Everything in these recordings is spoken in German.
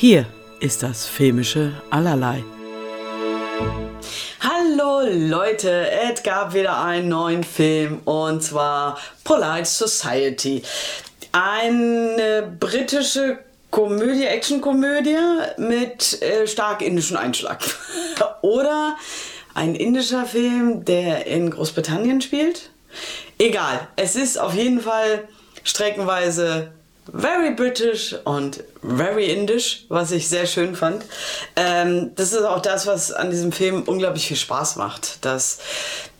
Hier ist das filmische Allerlei. Hallo Leute, es gab wieder einen neuen Film und zwar Polite Society. Eine britische Komödie, Actionkomödie mit äh, stark indischem Einschlag. Oder ein indischer Film, der in Großbritannien spielt. Egal, es ist auf jeden Fall streckenweise very British und very Indisch, was ich sehr schön fand. Ähm, das ist auch das, was an diesem Film unglaublich viel Spaß macht, dass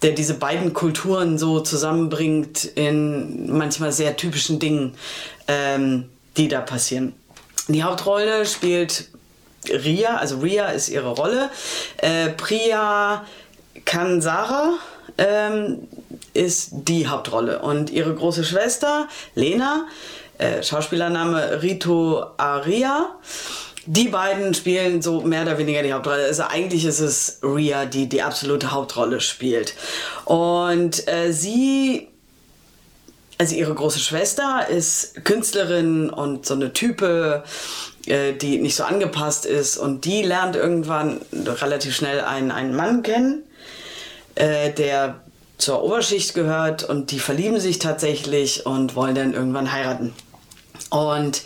der diese beiden Kulturen so zusammenbringt in manchmal sehr typischen Dingen, ähm, die da passieren. Die Hauptrolle spielt Ria, also Ria ist ihre Rolle. Äh, Priya Kansara ähm, ist die Hauptrolle und ihre große Schwester Lena äh, Schauspielername Rito Aria. Die beiden spielen so mehr oder weniger die Hauptrolle. Also eigentlich ist es Ria, die die absolute Hauptrolle spielt. Und äh, sie also ihre große Schwester ist Künstlerin und so eine Type, äh, die nicht so angepasst ist und die lernt irgendwann relativ schnell einen, einen Mann kennen, äh, der zur Oberschicht gehört und die verlieben sich tatsächlich und wollen dann irgendwann heiraten. Und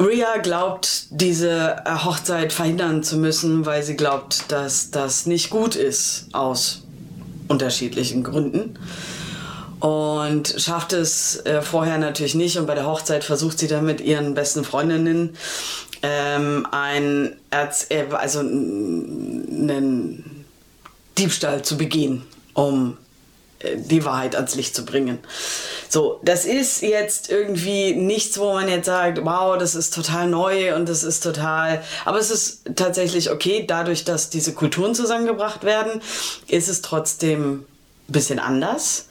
Ria glaubt, diese Hochzeit verhindern zu müssen, weil sie glaubt, dass das nicht gut ist aus unterschiedlichen Gründen. Und schafft es äh, vorher natürlich nicht. Und bei der Hochzeit versucht sie dann mit ihren besten Freundinnen ähm, ein Erz äh, also einen Diebstahl zu begehen, um die Wahrheit ans Licht zu bringen. So, das ist jetzt irgendwie nichts, wo man jetzt sagt, wow, das ist total neu und das ist total, aber es ist tatsächlich okay, dadurch, dass diese Kulturen zusammengebracht werden, ist es trotzdem ein bisschen anders.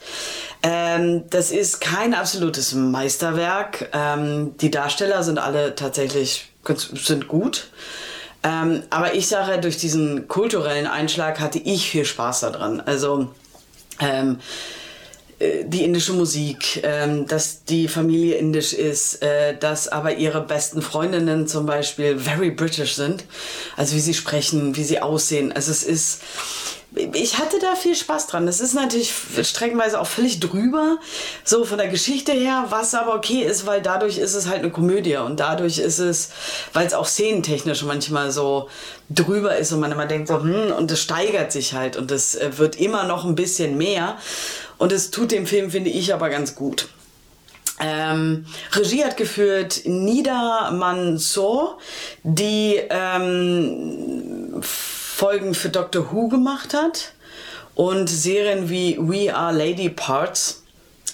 Ähm, das ist kein absolutes Meisterwerk. Ähm, die Darsteller sind alle tatsächlich sind gut. Ähm, aber ich sage, durch diesen kulturellen Einschlag hatte ich viel Spaß daran. Also ähm, äh, die indische Musik, ähm, dass die Familie indisch ist, äh, dass aber ihre besten Freundinnen zum Beispiel very British sind. Also wie sie sprechen, wie sie aussehen. Also es ist, ich hatte da viel Spaß dran. Das ist natürlich streckenweise auch völlig drüber, so von der Geschichte her, was aber okay ist, weil dadurch ist es halt eine Komödie und dadurch ist es, weil es auch szenentechnisch manchmal so drüber ist und man immer denkt so, hm, und es steigert sich halt und es äh, wird immer noch ein bisschen mehr und es tut dem Film, finde ich, aber ganz gut. Ähm, Regie hat geführt Nida Mansour, die ähm, Folgen für Doctor Who gemacht hat und Serien wie We Are Lady Parts.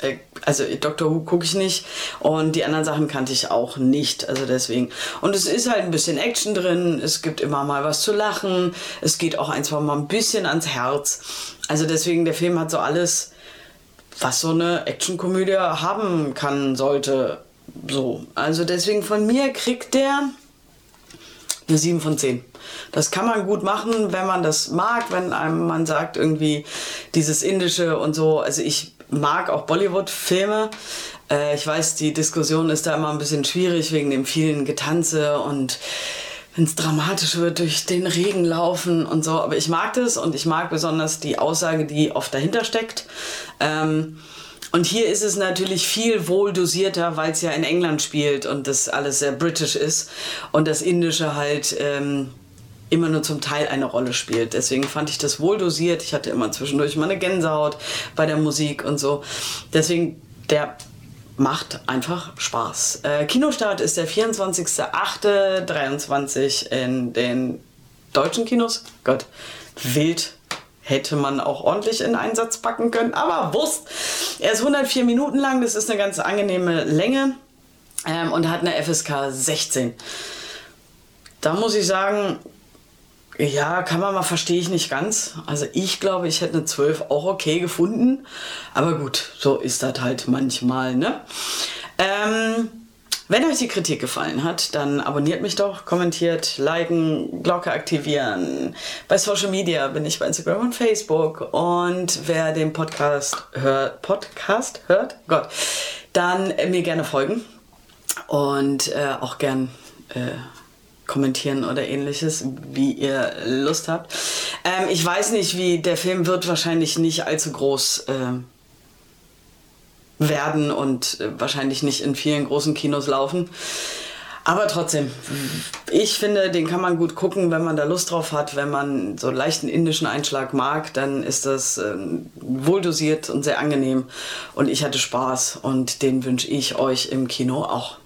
Äh, also Doctor Who gucke ich nicht und die anderen Sachen kannte ich auch nicht, also deswegen. Und es ist halt ein bisschen Action drin, es gibt immer mal was zu lachen, es geht auch ein, zwei Mal ein bisschen ans Herz. Also deswegen, der Film hat so alles, was so eine Actionkomödie haben kann, sollte. So, also deswegen von mir kriegt der eine 7 von 10. Das kann man gut machen, wenn man das mag, wenn einem man sagt, irgendwie dieses Indische und so. Also ich mag auch Bollywood-Filme. Äh, ich weiß, die Diskussion ist da immer ein bisschen schwierig wegen dem vielen Getanze und wenn es dramatisch wird, durch den Regen laufen und so. Aber ich mag das und ich mag besonders die Aussage, die oft dahinter steckt. Ähm, und hier ist es natürlich viel wohl dosierter, weil es ja in England spielt und das alles sehr britisch ist und das Indische halt ähm, immer nur zum Teil eine Rolle spielt. Deswegen fand ich das wohl dosiert. Ich hatte immer zwischendurch mal eine Gänsehaut bei der Musik und so. Deswegen der macht einfach Spaß. Äh, Kinostart ist der 24.08.23 in den deutschen Kinos. Gott, wild hätte man auch ordentlich in Einsatz packen können, aber Wurst. Er ist 104 Minuten lang, das ist eine ganz angenehme Länge ähm, und hat eine FSK 16. Da muss ich sagen, ja, kann man mal, verstehe ich nicht ganz. Also ich glaube, ich hätte eine 12 auch okay gefunden. Aber gut, so ist das halt manchmal, ne? Ähm, wenn euch die Kritik gefallen hat, dann abonniert mich doch, kommentiert, liken, Glocke aktivieren. Bei Social Media bin ich bei Instagram und Facebook. Und wer den Podcast hört, Podcast hört, Gott, dann mir gerne folgen. Und äh, auch gern äh, kommentieren oder ähnliches, wie ihr Lust habt. Ähm, ich weiß nicht, wie der Film wird wahrscheinlich nicht allzu groß äh, werden und äh, wahrscheinlich nicht in vielen großen Kinos laufen. Aber trotzdem, ich finde, den kann man gut gucken, wenn man da Lust drauf hat. Wenn man so einen leichten indischen Einschlag mag, dann ist das äh, wohldosiert und sehr angenehm. Und ich hatte Spaß und den wünsche ich euch im Kino auch.